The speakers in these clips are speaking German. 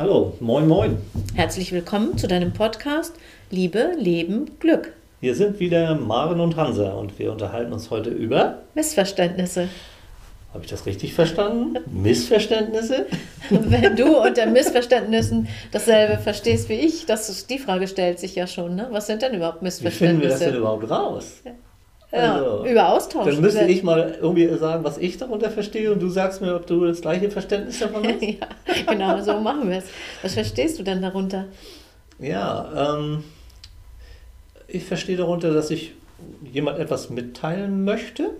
Hallo, moin, moin. Herzlich willkommen zu deinem Podcast Liebe, Leben, Glück. Hier sind wieder Maren und Hansa und wir unterhalten uns heute über Missverständnisse. Habe ich das richtig verstanden? Missverständnisse? Wenn du unter Missverständnissen dasselbe verstehst wie ich, das ist, die Frage stellt sich ja schon. Ne? Was sind denn überhaupt Missverständnisse? Wie finden wir das denn überhaupt raus? Ja, also, über Austausch. Dann müsste ich mal irgendwie sagen, was ich darunter verstehe und du sagst mir, ob du das gleiche Verständnis davon hast. ja, genau, so machen wir es. Was verstehst du denn darunter? Ja, ähm, ich verstehe darunter, dass ich jemand etwas mitteilen möchte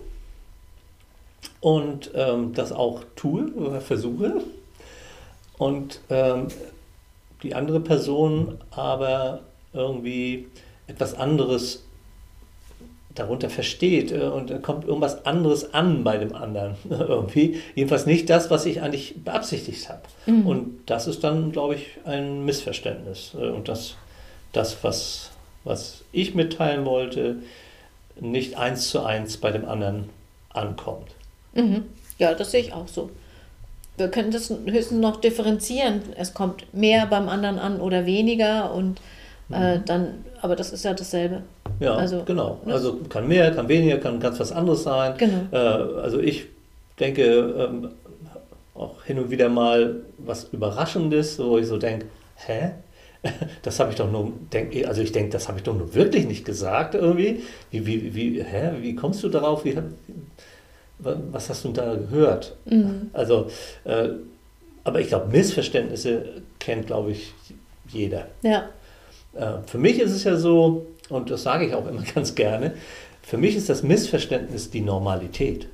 und ähm, das auch tue oder versuche und ähm, die andere Person aber irgendwie etwas anderes darunter versteht äh, und dann kommt irgendwas anderes an bei dem anderen irgendwie. Jedenfalls nicht das, was ich eigentlich beabsichtigt habe. Mhm. Und das ist dann, glaube ich, ein Missverständnis. Äh, und das, das was, was ich mitteilen wollte, nicht eins zu eins bei dem anderen ankommt. Mhm. Ja, das sehe ich auch so. Wir können das höchstens noch differenzieren. Es kommt mehr beim anderen an oder weniger und äh, mhm. dann, aber das ist ja dasselbe. Ja, also, genau. Ne? Also kann mehr, kann weniger, kann ganz was anderes sein. Genau. Äh, also ich denke ähm, auch hin und wieder mal was Überraschendes, wo ich so denke, hä? Das habe ich doch nur, denk, also ich denke, das habe ich doch nur wirklich nicht gesagt irgendwie. Wie, wie, wie, hä? wie kommst du darauf? Wie, was hast du da gehört? Mhm. Also, äh, aber ich glaube, Missverständnisse kennt, glaube ich, jeder. Ja. Äh, für mich ist es ja so, und das sage ich auch immer ganz gerne, für mich ist das Missverständnis die Normalität.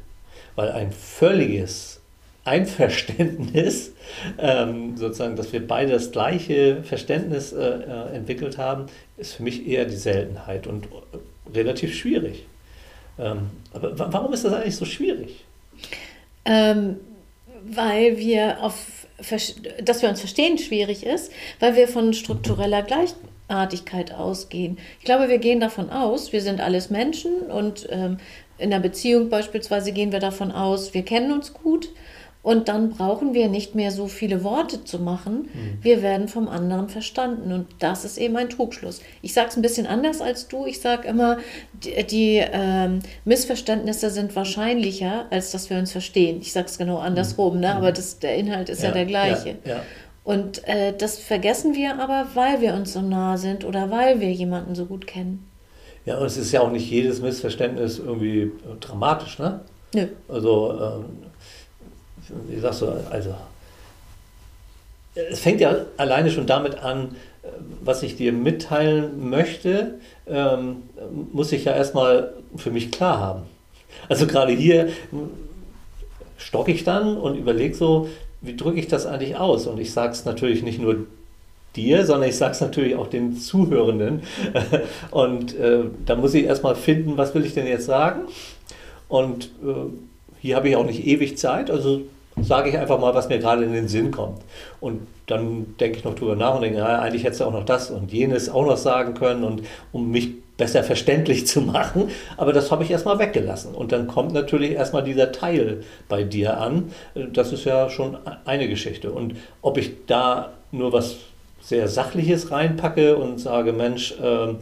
Weil ein völliges Einverständnis, ähm, sozusagen, dass wir beide das gleiche Verständnis äh, äh entwickelt haben, ist für mich eher die Seltenheit und äh, relativ schwierig. Ähm, aber warum ist das eigentlich so schwierig? Ähm, weil wir auf dass wir uns verstehen schwierig ist, weil wir von struktureller Gleich Artigkeit ausgehen. Ich glaube, wir gehen davon aus, wir sind alles Menschen und ähm, in einer Beziehung beispielsweise gehen wir davon aus, wir kennen uns gut und dann brauchen wir nicht mehr so viele Worte zu machen. Mhm. Wir werden vom anderen verstanden und das ist eben ein Trugschluss. Ich sage es ein bisschen anders als du. Ich sage immer, die, die ähm, Missverständnisse sind wahrscheinlicher, als dass wir uns verstehen. Ich sage es genau andersrum, ne? Mhm. aber das, der Inhalt ist ja, ja der gleiche. Ja, ja. Und äh, das vergessen wir aber, weil wir uns so nah sind oder weil wir jemanden so gut kennen. Ja, und es ist ja auch nicht jedes Missverständnis irgendwie äh, dramatisch, ne? Nö. Also, ähm, wie sagst du, also, es fängt ja alleine schon damit an, äh, was ich dir mitteilen möchte, ähm, muss ich ja erstmal für mich klar haben. Also gerade hier stocke ich dann und überlege so, wie drücke ich das eigentlich aus? Und ich sage es natürlich nicht nur dir, sondern ich sage es natürlich auch den Zuhörenden. Und äh, da muss ich erstmal finden, was will ich denn jetzt sagen? Und äh, hier habe ich auch nicht ewig Zeit, also sage ich einfach mal, was mir gerade in den Sinn kommt. Und dann denke ich noch drüber nach und denke, ja, eigentlich hättest du auch noch das und jenes auch noch sagen können und um mich besser verständlich zu machen. Aber das habe ich erstmal weggelassen. Und dann kommt natürlich erstmal dieser Teil bei dir an. Das ist ja schon eine Geschichte. Und ob ich da nur was sehr Sachliches reinpacke und sage, Mensch, äh, äh,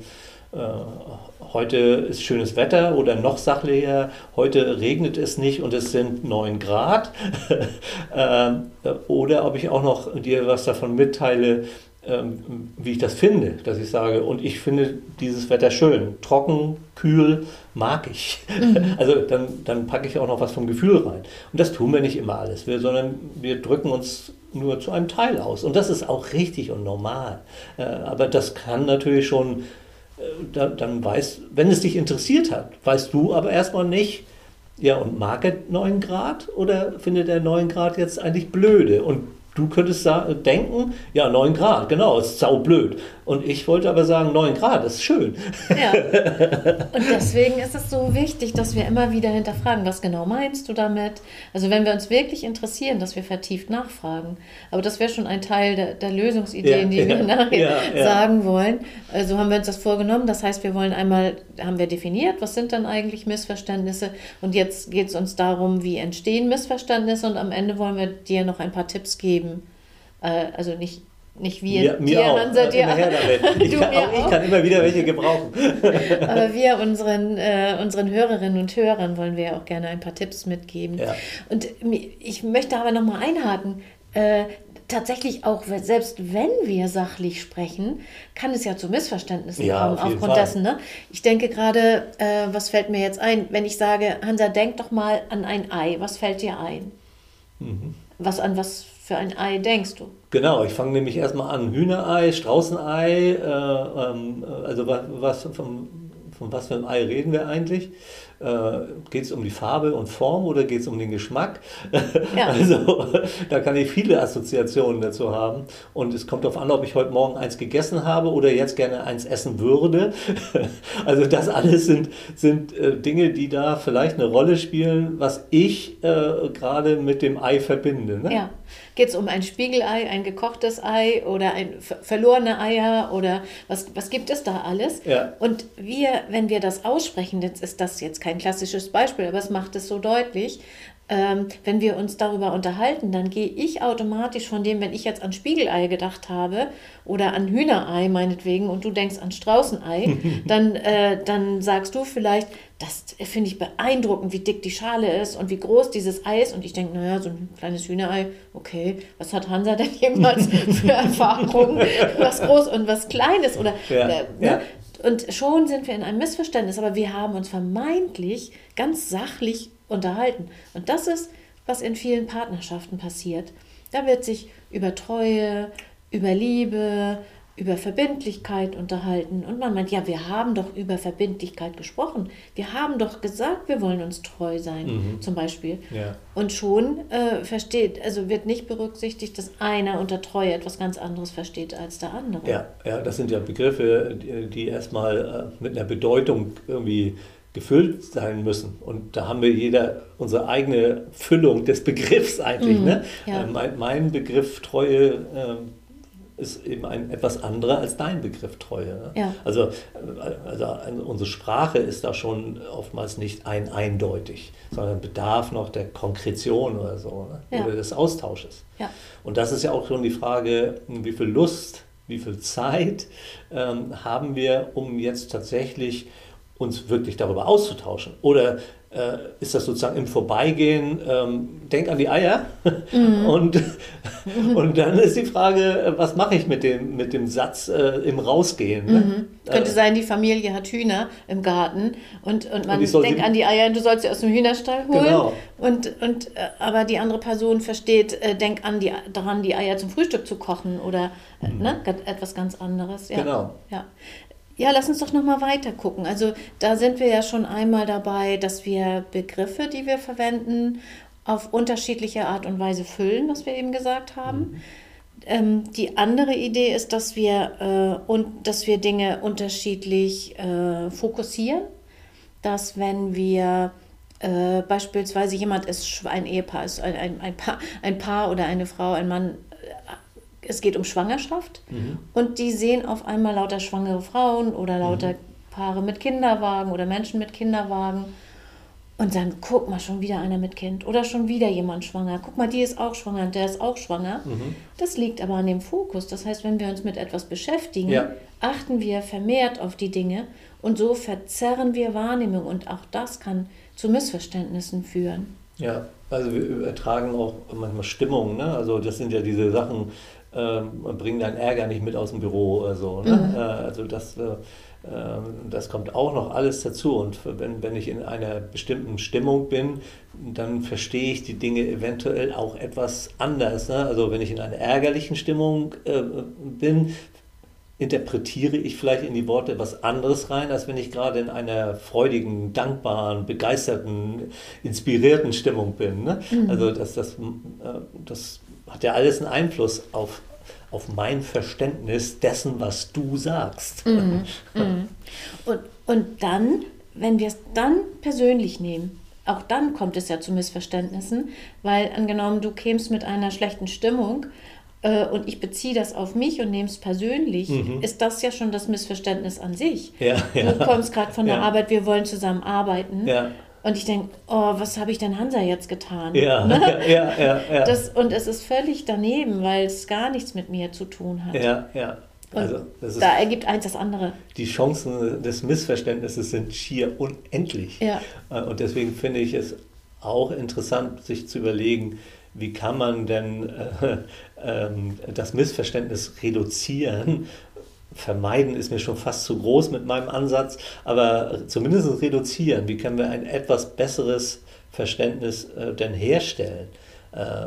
heute ist schönes Wetter oder noch sachlicher, heute regnet es nicht und es sind 9 Grad. Ähm, oder ob ich auch noch dir was davon mitteile, ähm, wie ich das finde, dass ich sage, und ich finde dieses Wetter schön, trocken, kühl, mag ich. Mhm. Also dann, dann packe ich auch noch was vom Gefühl rein. Und das tun wir nicht immer alles, wir, sondern wir drücken uns nur zu einem Teil aus. Und das ist auch richtig und normal. Äh, aber das kann natürlich schon dann, dann weißt, wenn es dich interessiert hat, weißt du aber erstmal nicht, ja, und mag er 9 Grad oder findet er 9 Grad jetzt eigentlich blöde? Und Du könntest denken, ja, 9 Grad, genau, ist saublöd. Und ich wollte aber sagen, 9 Grad ist schön. Ja. Und deswegen ist es so wichtig, dass wir immer wieder hinterfragen, was genau meinst du damit? Also wenn wir uns wirklich interessieren, dass wir vertieft nachfragen. Aber das wäre schon ein Teil der, der Lösungsideen, ja, die wir nachher ja, sagen wollen. So also haben wir uns das vorgenommen. Das heißt, wir wollen einmal, haben wir definiert, was sind dann eigentlich Missverständnisse? Und jetzt geht es uns darum, wie entstehen Missverständnisse. Und am Ende wollen wir dir noch ein paar Tipps geben, äh, also nicht Nicht wir, mir, mir dir, auch. Hansa, dir. Immer her damit. Ich, Du kann, auch ich kann immer wieder welche gebrauchen. Aber wir unseren, äh, unseren Hörerinnen und Hörern wollen wir ja auch gerne ein paar Tipps mitgeben. Ja. Und ich möchte aber nochmal einhaken. Äh, tatsächlich auch, selbst wenn wir sachlich sprechen, kann es ja zu Missverständnissen Ja, kommen auf aufgrund Fall. dessen. Ne? Ich denke gerade, äh, was fällt mir jetzt ein, wenn ich sage, Hansa, denk doch mal an ein Ei. Was fällt dir ein? Mhm. Was an was für ein Ei denkst du? Genau, ich fange nämlich erstmal an. Hühnerei, Straußenei, äh, ähm, also was, was von, von was für einem Ei reden wir eigentlich? Äh, geht es um die Farbe und Form oder geht es um den Geschmack? Ja. Also da kann ich viele Assoziationen dazu haben. Und es kommt darauf an, ob ich heute Morgen eins gegessen habe oder jetzt gerne eins essen würde. Also das alles sind, sind äh, Dinge, die da vielleicht eine Rolle spielen, was ich äh, gerade mit dem Ei verbinde. Ne? Ja. Geht es um ein Spiegelei, ein gekochtes Ei oder ein ver verlorene Eier oder was, was gibt es da alles? Ja. Und wir, wenn wir das aussprechen, jetzt ist das jetzt kein klassisches Beispiel, aber es macht es so deutlich, ähm, wenn wir uns darüber unterhalten, dann gehe ich automatisch von dem, wenn ich jetzt an Spiegelei gedacht habe oder an Hühnerei meinetwegen und du denkst an Straußenei, dann, äh, dann sagst du vielleicht, das finde ich beeindruckend, wie dick die Schale ist und wie groß dieses Ei ist. Und ich denke, naja, so ein kleines Hühnerei, okay, was hat Hansa denn jemals für Erfahrungen, was groß und was klein ist? Oder, Ja, ne? ja. Und schon sind wir in einem Missverständnis, aber wir haben uns vermeintlich ganz sachlich unterhalten. Und das ist, was in vielen Partnerschaften passiert. Da wird sich über Treue, über Liebe, über Verbindlichkeit unterhalten. Und man meint, ja, wir haben doch über Verbindlichkeit gesprochen. Wir haben doch gesagt, wir wollen uns treu sein, zum Beispiel. Ja. Und schon äh, versteht, also wird nicht berücksichtigt, dass einer unter Treue etwas ganz anderes versteht als der andere. Ja, ja, das sind ja Begriffe, die, erstmal äh, mit einer Bedeutung irgendwie gefüllt sein müssen. Und da haben wir jeder unsere eigene Füllung des Begriffs eigentlich. ne? ja. Äh, mein, mein Begriff Treue ähm, ist eben ein etwas anderer als dein Begriff Treue. Ne? Ja. Also, äh, also unsere Sprache ist da schon oftmals nicht ein eindeutig, sondern bedarf noch der Konkretion oder so, ne? Ja. oder des Austausches. Ja. Und das ist ja auch schon die Frage, wie viel Lust, wie viel Zeit ähm, haben wir, um jetzt tatsächlich uns wirklich darüber auszutauschen? Oder äh, ist das sozusagen im Vorbeigehen, ähm, denk an die Eier und, und dann ist die Frage, äh, was mache ich mit dem, mit dem Satz äh, im Rausgehen? Ne? Könnte Äh, sein, die Familie hat Hühner im Garten und, und man soll denkt an die Eier, du sollst sie aus dem Hühnerstall holen. Genau. Und, und, äh, aber die andere Person versteht, äh, denk an die, daran, die Eier zum Frühstück zu kochen oder äh, ne, etwas ganz anderes. Ja. Mhm. Genau. Ja. Ja, lass uns doch nochmal weiter gucken. Also da sind wir ja schon einmal dabei, dass wir Begriffe, die wir verwenden, auf unterschiedliche Art und Weise füllen, was wir eben gesagt haben. Ähm, die andere Idee ist, dass wir, äh, und, dass wir Dinge unterschiedlich äh, fokussieren. Dass wenn wir äh, beispielsweise jemand ist, ein Ehepaar ist, ein, ein, ein, Paar, ein Paar oder eine Frau, ein Mann, es geht um Schwangerschaft und die sehen auf einmal lauter schwangere Frauen oder lauter Paare mit Kinderwagen oder Menschen mit Kinderwagen. Und dann guck mal, schon wieder einer mit Kind oder schon wieder jemand schwanger. Guck mal, die ist auch schwanger und der ist auch schwanger. Das liegt aber an dem Fokus. Das heißt, wenn wir uns mit etwas beschäftigen, Ja. achten wir vermehrt auf die Dinge und so verzerren wir Wahrnehmung und auch das kann zu Missverständnissen führen. Ja, also wir übertragen auch manchmal Stimmung, ne? Also das sind ja diese Sachen, ähm, bringen deinen Ärger nicht mit aus dem Büro oder so. Ne? Äh, also das, äh, ähm, das kommt auch noch alles dazu. Und wenn, wenn ich in einer bestimmten Stimmung bin, dann verstehe ich die Dinge eventuell auch etwas anders. Ne? Also wenn ich in einer ärgerlichen Stimmung äh, bin, interpretiere ich vielleicht in die Worte was anderes rein, als wenn ich gerade in einer freudigen, dankbaren, begeisterten, inspirierten Stimmung bin. Ne? Also das, das, äh, das hat ja alles einen Einfluss auf, auf mein Verständnis dessen, was du sagst. Und, und dann, wenn wir es dann persönlich nehmen, auch dann kommt es ja zu Missverständnissen, weil angenommen, du kämst mit einer schlechten Stimmung äh, und ich beziehe das auf mich und nehme es persönlich, ist das ja schon das Missverständnis an sich. Ja, ja. Du kommst gerade von der Ja. Arbeit, wir wollen zusammen arbeiten. Und ich denke, oh, was habe ich denn Hansa jetzt getan? Ja, Ne? ja, ja, ja. Das, und es ist völlig daneben, weil es gar nichts mit mir zu tun hat. ja, ja. Also, da ergibt eins das andere. die Chancen des Missverständnisses sind schier unendlich. Ja. Äh, Und deswegen finde ich es auch interessant, sich zu überlegen, wie kann man denn äh, ähm, das Missverständnis reduzieren. Vermeiden ist mir schon fast zu groß mit meinem Ansatz, aber zumindest reduzieren. Wie können wir ein etwas besseres Verständnis äh, denn herstellen? Äh,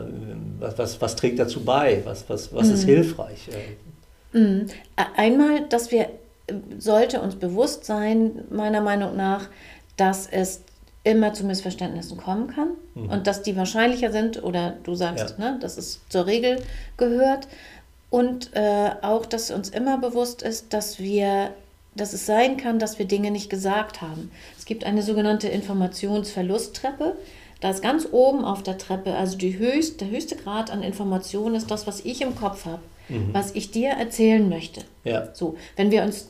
was, was, was trägt dazu bei? Was, was, was ist hilfreich? Äh, Mhm. Einmal, dass wir, sollte uns bewusst sein, meiner Meinung nach, dass es immer zu Missverständnissen kommen kann und dass die wahrscheinlicher sind oder du sagst, ne, dass es zur Regel gehört und äh, auch, dass uns immer bewusst ist, dass wir, dass es sein kann, dass wir Dinge nicht gesagt haben. Es gibt eine sogenannte Informationsverlusttreppe. Da ist ganz oben auf der Treppe, also höchst, der höchste Grad an Information ist das, was ich im Kopf habe, was ich dir erzählen möchte. ja, So, wenn wir uns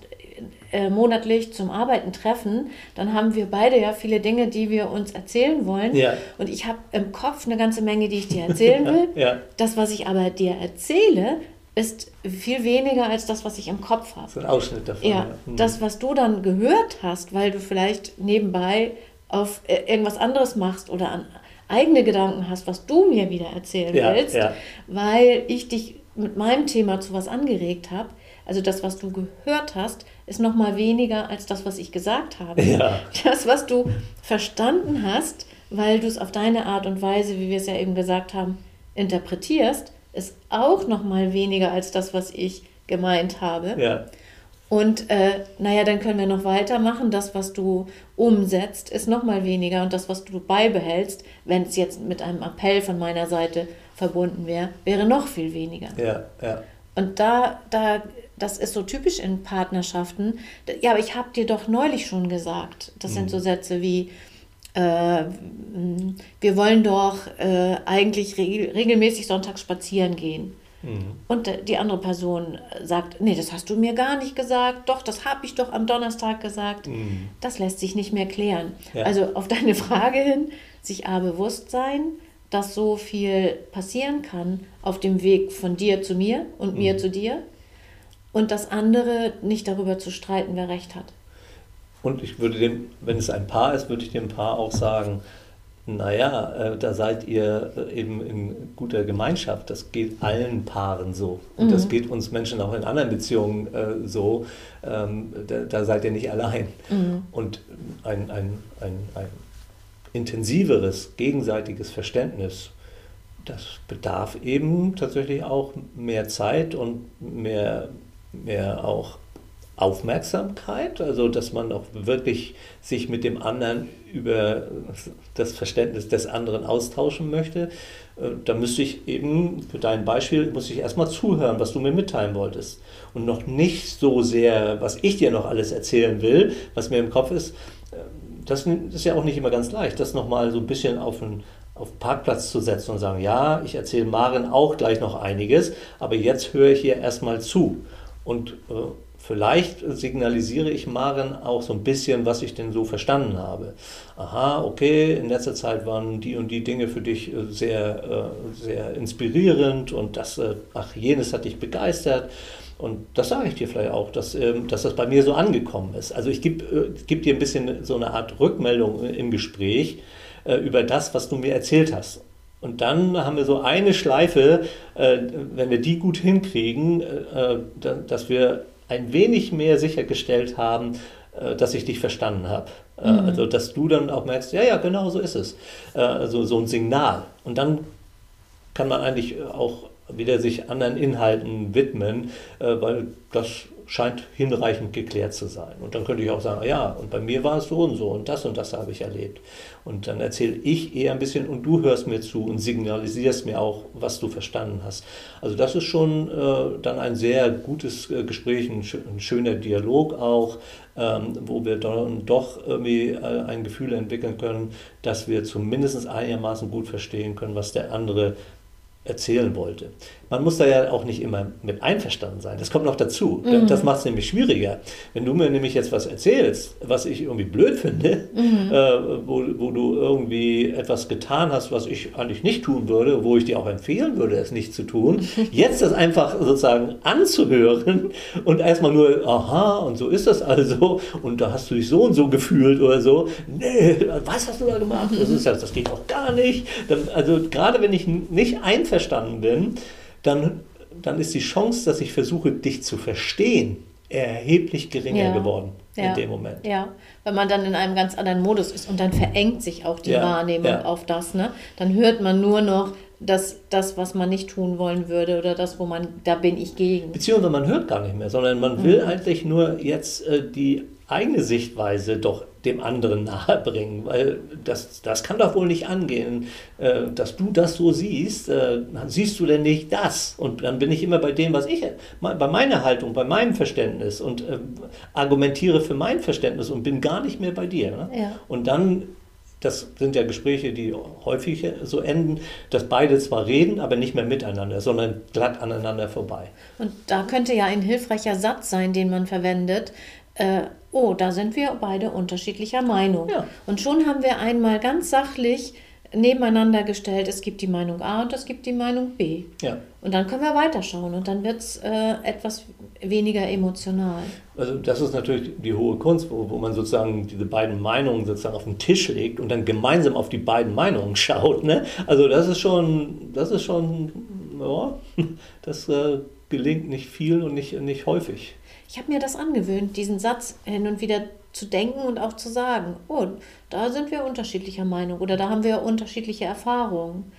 äh, monatlich zum Arbeiten treffen, dann haben wir beide ja viele Dinge, die wir uns erzählen wollen. Ja. Und ich habe im Kopf eine ganze Menge, die ich dir erzählen will. Ja. Das, was ich aber dir erzähle, ist viel weniger als das, was ich im Kopf habe. so ein Ausschnitt davon. Ja, Hm. das, was du dann gehört hast, weil du vielleicht nebenbei auf äh, irgendwas anderes machst oder an eigene Gedanken hast, was du mir wieder erzählen Ja, willst, ja. weil ich dich mit meinem Thema zu was angeregt habe. Also das, was du gehört hast, ist noch mal weniger als das, was ich gesagt habe. Ja. Das, was du verstanden hast, weil du es auf deine Art und Weise, wie wir es ja eben gesagt haben, interpretierst, ist auch noch mal weniger als das, was ich gemeint habe. ja. Und äh, naja, dann können wir noch weitermachen. Das, was du umsetzt, ist noch mal weniger. Und das, was du beibehältst, wenn es jetzt mit einem Appell von meiner Seite verbunden wäre, wäre noch viel weniger. Ja, ja. Und da, da, das ist so typisch in Partnerschaften. Ja, aber ich habe dir doch neulich schon gesagt. Das sind so Sätze wie, äh, wir wollen doch äh, eigentlich regel, regelmäßig sonntags spazieren gehen. Und äh, die andere Person sagt, nee, das hast du mir gar nicht gesagt. Doch, das habe ich doch am Donnerstag gesagt. Das lässt sich nicht mehr klären. Ja. Also auf deine Frage hin, sich A bewusst sein, dass so viel passieren kann auf dem Weg von dir zu mir und mir zu dir. Und das andere nicht darüber zu streiten, wer recht hat. Und ich würde dem, wenn es ein Paar ist, würde ich dem Paar auch sagen, naja, äh, da seid ihr äh, eben in guter Gemeinschaft. Das geht allen Paaren so. Und das geht uns Menschen auch in anderen Beziehungen äh, so. Ähm, da, da seid ihr nicht allein. Und ein, ein, ein, ein intensiveres gegenseitiges Verständnis, das bedarf eben tatsächlich auch mehr Zeit und mehr, mehr auch Aufmerksamkeit, also dass man auch wirklich sich mit dem anderen über das Verständnis des anderen austauschen möchte. Äh, Da müsste ich eben, für dein Beispiel, muss ich erstmal zuhören, was du mir mitteilen wolltest. Und noch nicht so sehr, was ich dir noch alles erzählen will, was mir im Kopf ist. Äh, Das ist ja auch nicht immer ganz leicht, das nochmal so ein bisschen auf den, auf Parkplatz zu setzen und sagen, ja, ich erzähle Maren auch gleich noch einiges, aber jetzt höre ich hier erstmal zu. Und äh, vielleicht signalisiere ich Maren auch so ein bisschen, was ich denn so verstanden habe. Aha, okay, in letzter Zeit waren die und die Dinge für dich äh, sehr, äh, sehr inspirierend und das, äh, ach, jenes hat dich begeistert. Und das sage ich dir vielleicht auch, dass, ähm, dass das bei mir so angekommen ist. Also ich gebe geb dir ein bisschen so eine Art Rückmeldung im Gespräch über das, was du mir erzählt hast. Und dann haben wir so eine Schleife, wenn wir die gut hinkriegen, da, dass wir ein wenig mehr sichergestellt haben, äh, dass ich dich verstanden habe. Äh, Also dass du dann auch merkst, ja, ja, genau so ist es. Äh, Also so ein Signal. Und dann kann man eigentlich auch wieder sich anderen Inhalten widmen, weil das scheint hinreichend geklärt zu sein. Und dann könnte ich auch sagen, ja, und bei mir war es so und so und das und das habe ich erlebt. Und dann erzähle ich eher ein bisschen und du hörst mir zu und signalisierst mir auch, was du verstanden hast. Also das ist schon äh, dann ein sehr gutes äh, Gespräch, ein, ein schöner Dialog auch, ähm, wo wir dann doch irgendwie äh, ein Gefühl entwickeln können, dass wir zumindest einigermaßen gut verstehen können, was der andere erzählen wollte. Man muss da ja auch nicht immer mit einverstanden sein. Das kommt noch dazu. Mhm. Das macht es nämlich schwieriger. Wenn du mir nämlich jetzt was erzählst, was ich irgendwie blöd finde, mhm. äh, wo, wo du irgendwie etwas getan hast, was ich eigentlich nicht tun würde, wo ich dir auch empfehlen würde, es nicht zu tun, jetzt das einfach sozusagen anzuhören und erstmal nur, aha, und so ist das also, und da hast du dich so und so gefühlt oder so. Nee, was hast du da gemacht? Das, ist ja, das geht auch gar nicht. also gerade wenn ich nicht einverstanden bin, dann, dann ist die Chance, dass ich versuche, dich zu verstehen, erheblich geringer ja. geworden ja. in dem Moment. Ja, weil man dann in einem ganz anderen Modus ist und dann verengt sich auch die ja. Wahrnehmung auf das. Ne? Dann hört man nur noch das, das, was man nicht tun wollen würde oder das, wo man, da bin ich gegen. Beziehungsweise man hört gar nicht mehr, sondern man will mhm. eigentlich nur jetzt äh, die eigene Sichtweise doch dem anderen nahebringen, weil das, das kann doch wohl nicht angehen, äh, dass du das so siehst, äh, siehst du denn nicht das? Und dann bin ich immer bei dem, was ich, bei meiner Haltung, bei meinem Verständnis und äh, argumentiere für mein Verständnis und bin gar nicht mehr bei dir. Ne? Ja. Und dann das sind ja Gespräche, die häufig so enden, dass beide zwar reden, aber nicht mehr miteinander, sondern glatt aneinander vorbei. Und da könnte ja ein hilfreicher Satz sein, den man verwendet, äh, oh, da sind wir beide unterschiedlicher Meinung. Ja. Und schon haben wir einmal ganz sachlich nebeneinander gestellt, es gibt die Meinung A und es gibt die Meinung B. Ja. Und dann können wir weiterschauen und dann wird es äh, etwas weniger emotional. Also das ist natürlich die hohe Kunst, wo, wo man sozusagen diese beiden Meinungen sozusagen auf den Tisch legt und dann gemeinsam auf die beiden Meinungen schaut. Ne? Also das ist schon, das ist schon, ja, das äh, gelingt nicht viel und nicht, nicht häufig ich habe mir das angewöhnt, diesen Satz hin und wieder zu denken und auch zu sagen, oh, da sind wir unterschiedlicher Meinung oder da haben wir unterschiedliche Erfahrungen.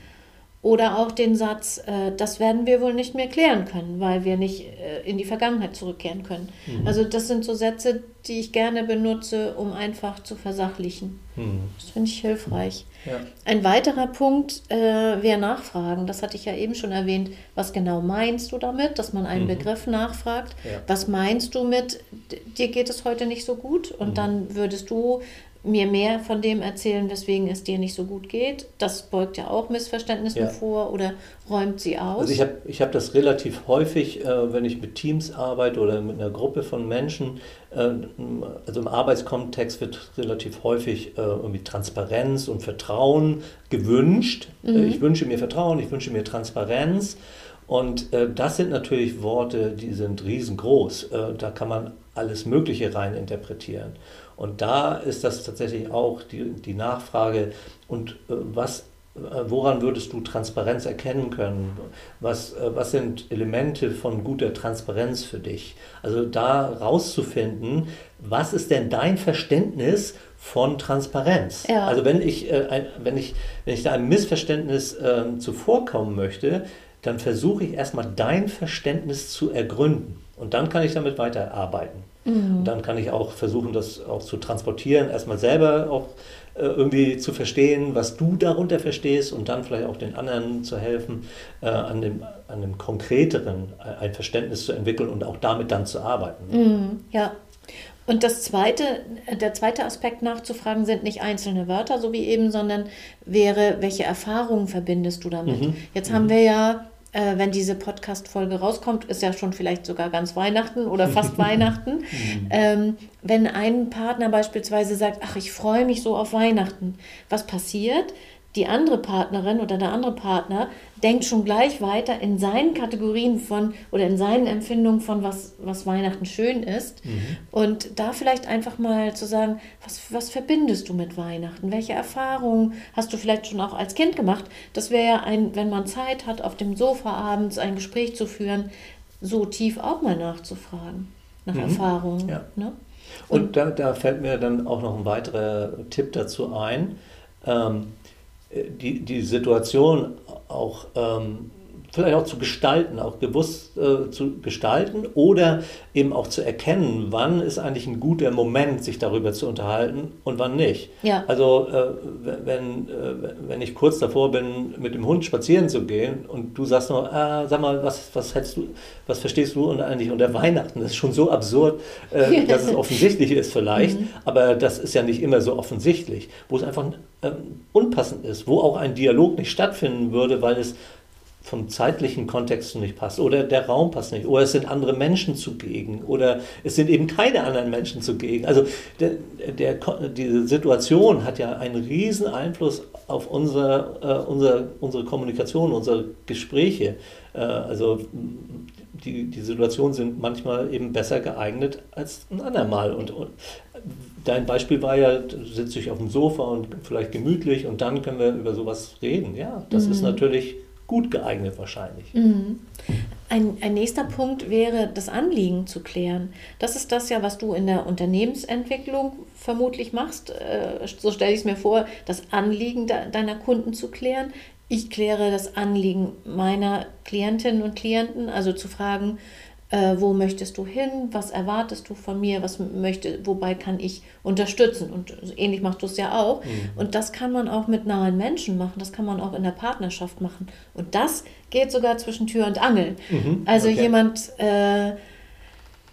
Oder auch den Satz, äh, das werden wir wohl nicht mehr klären können, weil wir nicht äh, in die Vergangenheit zurückkehren können. Mhm. Also das sind so Sätze, die ich gerne benutze, um einfach zu versachlichen. Mhm. Das finde ich hilfreich. Ja. Ein weiterer Punkt äh, wäre Nachfragen. Das hatte ich ja eben schon erwähnt. Was genau meinst du damit, dass man einen mhm. Begriff nachfragt? Ja. Was meinst du mit, dir geht es heute nicht so gut? Und mhm. dann würdest du mir mehr von dem erzählen, weswegen es dir nicht so gut geht. Das beugt ja auch Missverständnissen ja. vor oder räumt sie aus. Also ich habe ich hab das relativ häufig, äh, wenn ich mit Teams arbeite oder mit einer Gruppe von Menschen, äh, also im Arbeitskontext wird relativ häufig äh, irgendwie Transparenz und Vertrauen gewünscht. Mhm. ich wünsche mir Vertrauen, ich wünsche mir Transparenz. Und äh, das sind natürlich Worte, die sind riesengroß. Äh, da kann man alles Mögliche rein interpretieren. Und da ist das tatsächlich auch die, die Nachfrage, und äh, was, äh, woran würdest du Transparenz erkennen können? Was, äh, was sind Elemente von guter Transparenz für dich? Also da rauszufinden, was ist denn dein Verständnis von Transparenz? Ja. Also wenn ich, wenn, ich, wenn ich da einem Missverständnis ähm, zuvorkommen möchte, dann versuche ich erstmal dein Verständnis zu ergründen. Und dann kann ich damit weiterarbeiten. Mhm. Dann kann ich auch versuchen, das auch zu transportieren, erstmal selber auch äh, irgendwie zu verstehen, was du darunter verstehst und dann vielleicht auch den anderen zu helfen, äh, an, dem, an dem konkreteren äh, ein Verständnis zu entwickeln und auch damit dann zu arbeiten. Mhm, ja. Und das zweite, der zweite Aspekt nachzufragen sind nicht einzelne Wörter, so wie eben, sondern wäre, welche Erfahrungen verbindest du damit? Mhm. Jetzt haben wir ja äh, wenn diese Podcast-Folge rauskommt, ist ja schon vielleicht sogar ganz Weihnachten oder fast Weihnachten. Mhm. Ähm, wenn ein Partner beispielsweise sagt, ach, ich freue mich so auf Weihnachten, was passiert? Die andere Partnerin oder der andere Partner denkt schon gleich weiter in seinen Kategorien von oder in seinen Empfindungen von was, was Weihnachten schön ist. Mhm. Und da vielleicht einfach mal zu sagen, was, was verbindest du mit Weihnachten? Welche Erfahrungen hast du vielleicht schon auch als Kind gemacht? Das wäre ja ein, wenn man Zeit hat, auf dem Sofa abends ein Gespräch zu führen, so tief auch mal nachzufragen nach mhm. Erfahrungen. Ja. Ne? Und, Und da, da, fällt mir dann auch noch ein weiterer Tipp dazu ein. Ähm, die, die Situation auch ähm, vielleicht auch zu gestalten, auch bewusst äh, zu gestalten oder eben auch zu erkennen, wann ist eigentlich ein guter Moment, sich darüber zu unterhalten und wann nicht. Ja. Also äh, wenn, äh, wenn ich kurz davor bin, mit dem Hund spazieren zu gehen und du sagst nur, ah, sag mal, was, was hältst du, was verstehst du eigentlich unter Weihnachten? Das ist schon so absurd, äh, dass es offensichtlich ist vielleicht, mhm. aber das ist ja nicht immer so offensichtlich, wo es einfach ähm, unpassend ist, wo auch ein Dialog nicht stattfinden würde, weil es vom zeitlichen Kontext nicht passt oder der Raum passt nicht oder es sind andere Menschen zugegen oder es sind eben keine anderen Menschen zugegen. Also der, der, diese Situation hat ja einen riesen Einfluss auf unsere, äh, unsere, unsere Kommunikation, unsere Gespräche. Äh, also die, die Situationen sind manchmal eben besser geeignet als ein andermal. Und, und dein Beispiel war ja, sitze ich auf dem Sofa und vielleicht gemütlich und dann können wir über sowas reden. Ja, das mhm. ist natürlich gut geeignet wahrscheinlich. Mhm. Ein, ein nächster Punkt wäre, das Anliegen zu klären. Das ist das ja, was du in der Unternehmensentwicklung vermutlich machst. Äh, so stelle ich es mir vor, das Anliegen deiner Kunden zu klären. Ich kläre das Anliegen meiner Klientinnen und Klienten, also zu fragen, äh, wo möchtest du hin, was erwartest du von mir, was möchte, wobei kann ich unterstützen. Und ähnlich machst du es ja auch. Mhm. Und das kann man auch mit nahen Menschen machen, das kann man auch in der Partnerschaft machen. Und das geht sogar zwischen Tür und Angel. Mhm. Also okay. jemand äh,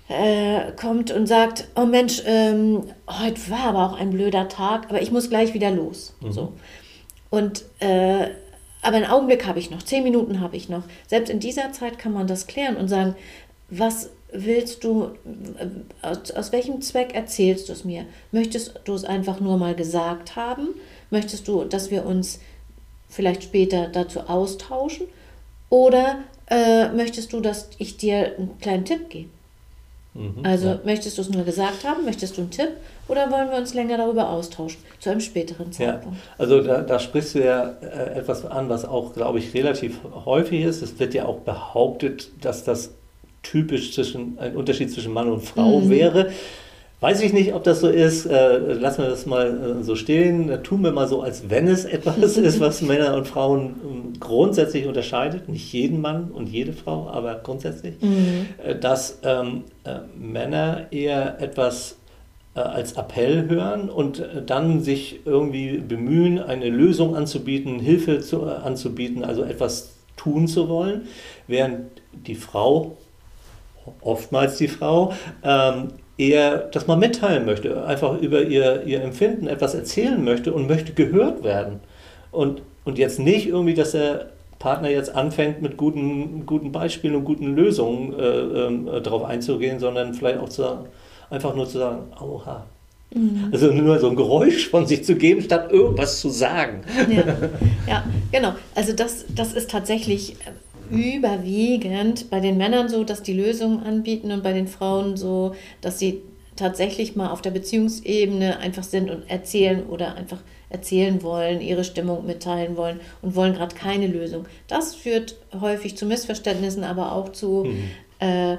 äh, kommt und sagt, oh Mensch, ähm, heute war aber auch ein blöder Tag, aber ich muss gleich wieder los. Mhm. So. Und äh, aber einen Augenblick habe ich noch, zehn Minuten habe ich noch. Selbst in dieser Zeit kann man das klären und sagen, was willst du, aus, aus welchem Zweck erzählst du es mir? Möchtest du es einfach nur mal gesagt haben? Möchtest du, dass wir uns vielleicht später dazu austauschen? Oder äh, möchtest du, dass ich dir einen kleinen Tipp gebe? Mhm, also ja. möchtest du es nur gesagt haben? Möchtest du einen Tipp? Oder wollen wir uns länger darüber austauschen, zu einem späteren Zeitpunkt? Ja, also da, da sprichst du ja äh, etwas an, was auch, glaube ich, relativ häufig ist. Es wird ja auch behauptet, dass das typisch zwischen, ein Unterschied zwischen Mann und Frau mhm. wäre. Weiß ich nicht, ob das so ist. Äh, lassen wir das mal äh, so stehen. Da tun wir mal so, als wenn es etwas ist, was Männer und Frauen ähm, grundsätzlich unterscheidet. Nicht jeden Mann und jede Frau, aber grundsätzlich. Mhm. Äh, dass ähm, äh, Männer eher etwas äh, als Appell hören und dann sich irgendwie bemühen, eine Lösung anzubieten, Hilfe zu, anzubieten, also etwas tun zu wollen, während die Frau oftmals die Frau, ähm, eher das mal mitteilen möchte, einfach über ihr, ihr Empfinden etwas erzählen möchte und möchte gehört werden. Und, und jetzt nicht irgendwie, dass der Partner jetzt anfängt, mit guten, guten Beispielen und guten Lösungen äh, äh, darauf einzugehen, sondern vielleicht auch zu, einfach nur zu sagen, oha. Mhm. Also nur so ein Geräusch von sich zu geben, statt irgendwas zu sagen. Ja, ja genau. Also das, das ist tatsächlich überwiegend bei den Männern so, dass die Lösungen anbieten und bei den Frauen so, dass sie tatsächlich mal auf der Beziehungsebene einfach sind und erzählen oder einfach erzählen wollen, ihre Stimmung mitteilen wollen und wollen gerade keine Lösung. Das führt häufig zu Missverständnissen, aber auch zu mhm. äh,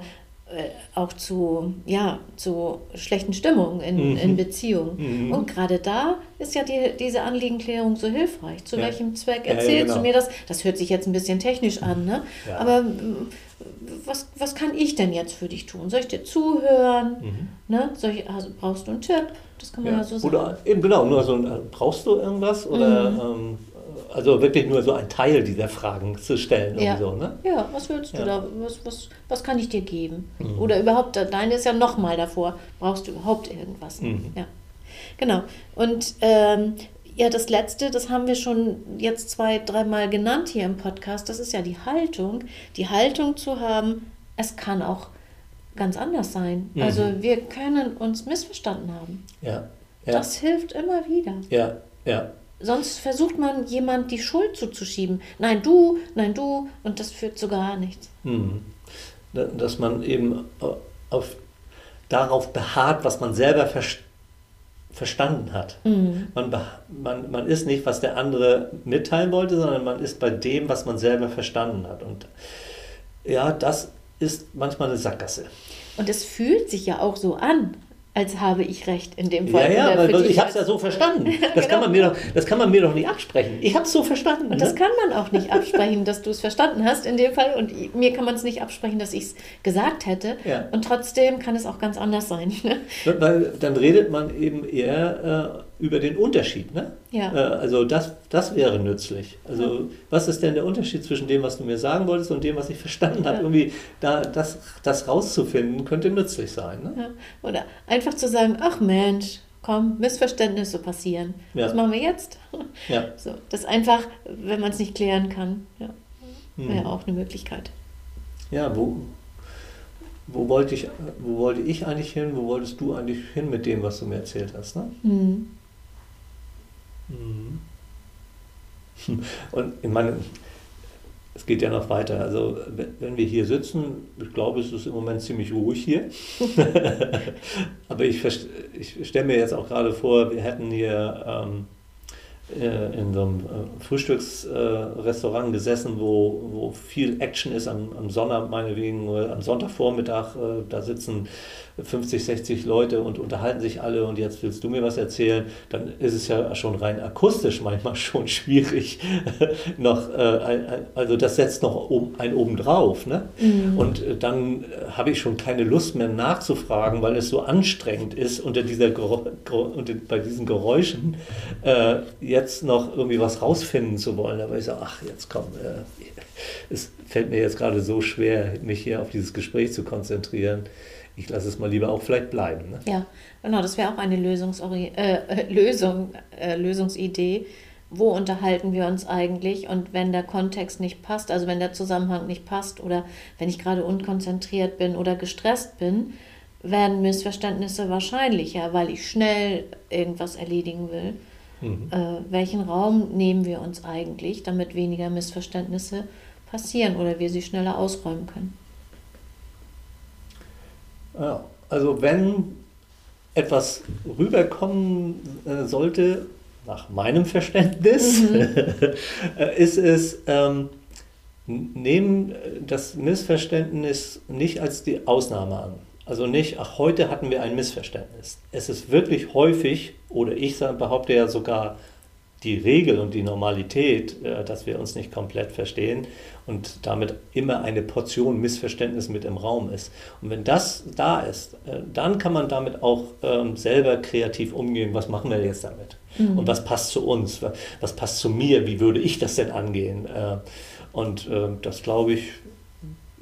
auch zu, ja, zu schlechten Stimmungen in, mhm. in Beziehungen. Mhm. Und gerade da ist ja die, diese Anliegenklärung so hilfreich. Zu ja. welchem Zweck erzählst ja, genau. du mir das? Das hört sich jetzt ein bisschen technisch an, ne? Ja. aber was, was kann ich denn jetzt für dich tun? Soll ich dir zuhören? Mhm. Ne? Soll ich, also brauchst du einen Tipp? Das kann man ja, so sagen. Oder eben genau, nur so äh, brauchst du irgendwas? Oder mhm. ähm, also wirklich nur so ein Teil dieser Fragen zu stellen. Ja, so, ne? ja was willst du ja. da? Was, was, was kann ich dir geben? Mhm. Oder überhaupt, deine ist ja nochmal davor. Brauchst du überhaupt irgendwas? Mhm. Ja, genau. Und ähm, ja, das Letzte, das haben wir schon jetzt zwei, dreimal genannt hier im Podcast, das ist ja die Haltung. Die Haltung zu haben, es kann auch ganz anders sein. Mhm. Also wir können uns missverstanden haben. Ja. ja. Das hilft immer wieder. Ja, ja. Sonst versucht man jemand die Schuld zuzuschieben. Nein, du, nein, du, und das führt zu gar nichts. Mhm. Dass man eben auf, darauf beharrt, was man selber ver verstanden hat. Mhm. Man, man, man ist nicht, was der andere mitteilen wollte, sondern man ist bei dem, was man selber verstanden hat. Und ja, das ist manchmal eine Sackgasse. Und es fühlt sich ja auch so an als habe ich recht in dem Fall. Ja, ja, weil ich habe es ja so verstanden. Das, genau. kann man mir doch, das kann man mir doch nicht absprechen. Ich habe es so verstanden. Und ne? das kann man auch nicht absprechen, dass du es verstanden hast in dem Fall. Und mir kann man es nicht absprechen, dass ich es gesagt hätte. Ja. Und trotzdem kann es auch ganz anders sein. Ne? Weil dann redet man eben eher äh, über den Unterschied. Ne? Ja. Äh, also das, das wäre nützlich. Also ja. was ist denn der Unterschied zwischen dem, was du mir sagen wolltest und dem, was ich verstanden habe? Ja. Irgendwie da, das, das rauszufinden, könnte nützlich sein. Ne? Ja. Oder einfach zu sagen, ach Mensch, komm, Missverständnisse passieren. Was machen wir jetzt? Ja. So, das einfach, wenn man es nicht klären kann. Ja. Wäre ja auch eine Möglichkeit. Ja, wo, wo, wollte ich, wo wollte ich eigentlich hin? Wo wolltest du eigentlich hin mit dem, was du mir erzählt hast? Ne? Mhm. Mhm. Und ich meine, es geht ja noch weiter. Also wenn wir hier sitzen, ich glaube, es ist im Moment ziemlich ruhig hier. Aber ich, ich stelle mir jetzt auch gerade vor, wir hätten hier ähm, äh, in so einem äh, Frühstücksrestaurant gesessen, wo, wo viel Action ist am, am Sonntag, meinetwegen, am Sonntagvormittag. Äh, da sitzen 50, 60 Leute und unterhalten sich alle und jetzt willst du mir was erzählen, dann ist es ja schon rein akustisch manchmal schon schwierig. noch, also das setzt noch ein oben drauf. Ne? Mhm. Und dann habe ich schon keine Lust mehr nachzufragen, weil es so anstrengend ist unter dieser unter, bei diesen Geräuschen. jetzt jetzt noch irgendwie was rausfinden zu wollen. Aber ich sage, ach, jetzt komm, äh, es fällt mir jetzt gerade so schwer, mich hier auf dieses Gespräch zu konzentrieren. Ich lasse es mal lieber auch vielleicht bleiben. Ne? Ja, genau, das wäre auch eine Lösungsori äh, äh, Lösung, äh, Lösungsidee. Wo unterhalten wir uns eigentlich? Und wenn der Kontext nicht passt, also wenn der Zusammenhang nicht passt oder wenn ich gerade unkonzentriert bin oder gestresst bin, werden Missverständnisse wahrscheinlicher, weil ich schnell irgendwas erledigen will. Mhm. Äh, welchen Raum nehmen wir uns eigentlich, damit weniger Missverständnisse passieren oder wir sie schneller ausräumen können? Also wenn etwas rüberkommen äh, sollte, nach meinem Verständnis, mhm. ist es, ähm, nehmen das Missverständnis nicht als die Ausnahme an. Also nicht, ach, heute hatten wir ein Missverständnis. Es ist wirklich häufig, oder ich behaupte ja sogar die Regel und die Normalität, äh, dass wir uns nicht komplett verstehen und damit immer eine Portion Missverständnis mit im Raum ist. Und wenn das da ist, äh, dann kann man damit auch ähm, selber kreativ umgehen. Was machen wir jetzt damit? Mhm. Und was passt zu uns? Was passt zu mir? Wie würde ich das denn angehen? Äh, und das glaube ich,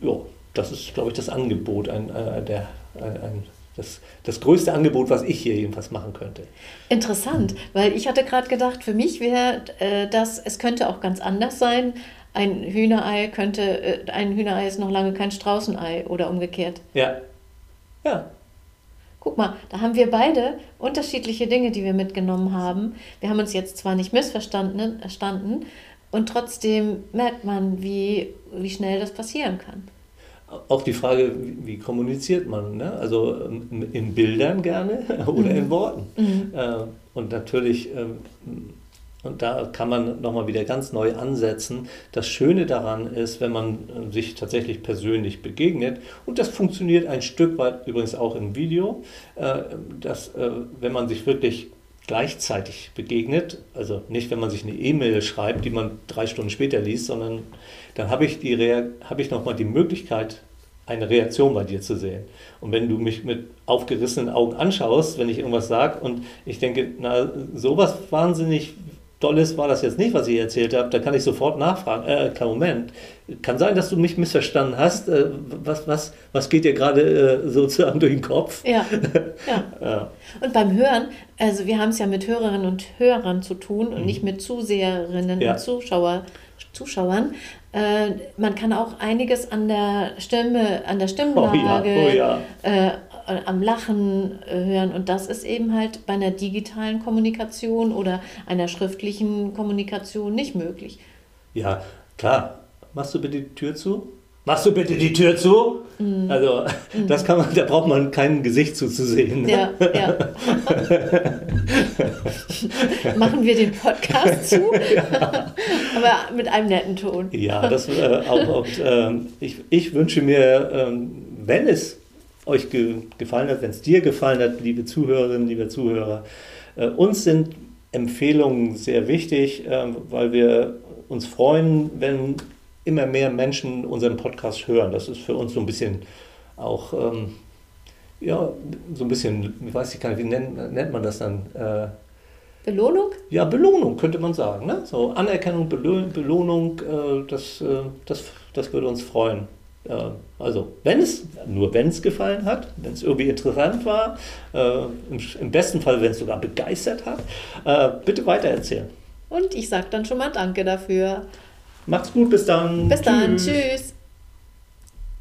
ja, das ist, glaube ich, das Angebot, ein, äh, der, ein, ein, das, das größte Angebot, was ich hier jedenfalls machen könnte. Interessant, weil ich hatte gerade gedacht, für mich wäre äh, das, es könnte auch ganz anders sein. Ein Hühnerei könnte, äh, ein Hühnerei ist noch lange kein Straußenei oder umgekehrt. Ja. Ja. Guck mal, da haben wir beide unterschiedliche Dinge, die wir mitgenommen haben. Wir haben uns jetzt zwar nicht missverstanden, erstanden, und trotzdem merkt man, wie, wie schnell das passieren kann auch die Frage, wie, kommuniziert man? Ne? Also ähm, in Bildern gerne oder mhm. in Worten. Mhm. Äh, und natürlich, ähm, und da kann man nochmal wieder ganz neu ansetzen. Das Schöne daran ist, wenn man äh, sich tatsächlich persönlich begegnet, und das funktioniert ein Stück weit übrigens auch im Video, äh, dass wenn man sich wirklich gleichzeitig begegnet, also nicht, wenn man sich eine E-Mail schreibt, die man drei Stunden später liest, sondern dann habe ich, hab ich nochmal die Möglichkeit, eine Reaktion bei dir zu sehen. Und wenn du mich mit aufgerissenen Augen anschaust, wenn ich irgendwas sage und ich denke, na, sowas wahnsinnig Tolles war das jetzt nicht, was ich erzählt habe, da kann ich sofort nachfragen. Äh, kein Moment. Kann sein, dass du mich missverstanden hast. Äh, was, was, was geht dir gerade äh, sozusagen durch den Kopf? Ja. ja. ja. Und beim Hören, also wir haben es ja mit Hörerinnen und Hörern zu tun und mhm. nicht mit Zuseherinnen ja. und Zuschauer, Zuschauern. Äh, man kann auch einiges an der Stimme, an der Stimmlage, oh ja, oh. Äh, am Lachen äh, hören. Und das ist eben halt bei einer digitalen Kommunikation oder einer schriftlichen Kommunikation nicht möglich. Ja, klar. Machst du bitte die Tür zu? Machst du bitte die Tür zu? Mhm. Also, mhm. das kann man, da braucht man kein Gesicht zuzusehen. Ja, ja. Machen wir den Podcast zu, ja. aber mit einem netten Ton. Ja, das äh, auch, auch äh, ich, ich wünsche mir, äh, wenn es euch ge gefallen hat, wenn es dir gefallen hat, liebe Zuhörerinnen, liebe Zuhörer, äh, uns sind Empfehlungen sehr wichtig, ähm, weil wir uns freuen, wenn immer mehr Menschen unseren Podcast hören. Das ist für uns so ein bisschen auch, ähm, ja, so ein bisschen, ich weiß nicht, wie nennt, nennt man das dann? Äh, Belohnung? Ja, Belohnung könnte man sagen. Ne? So Anerkennung, Belohnung, äh, das, äh, das, das würde uns freuen. Äh, also, wenn es, nur wenn es gefallen hat, wenn es irgendwie interessant war, äh, im, im, besten Fall, wenn es sogar begeistert hat, äh, bitte weitererzählen. Und ich sage dann schon mal Danke dafür. Macht's gut, bis dann. Bis dann, tschüss.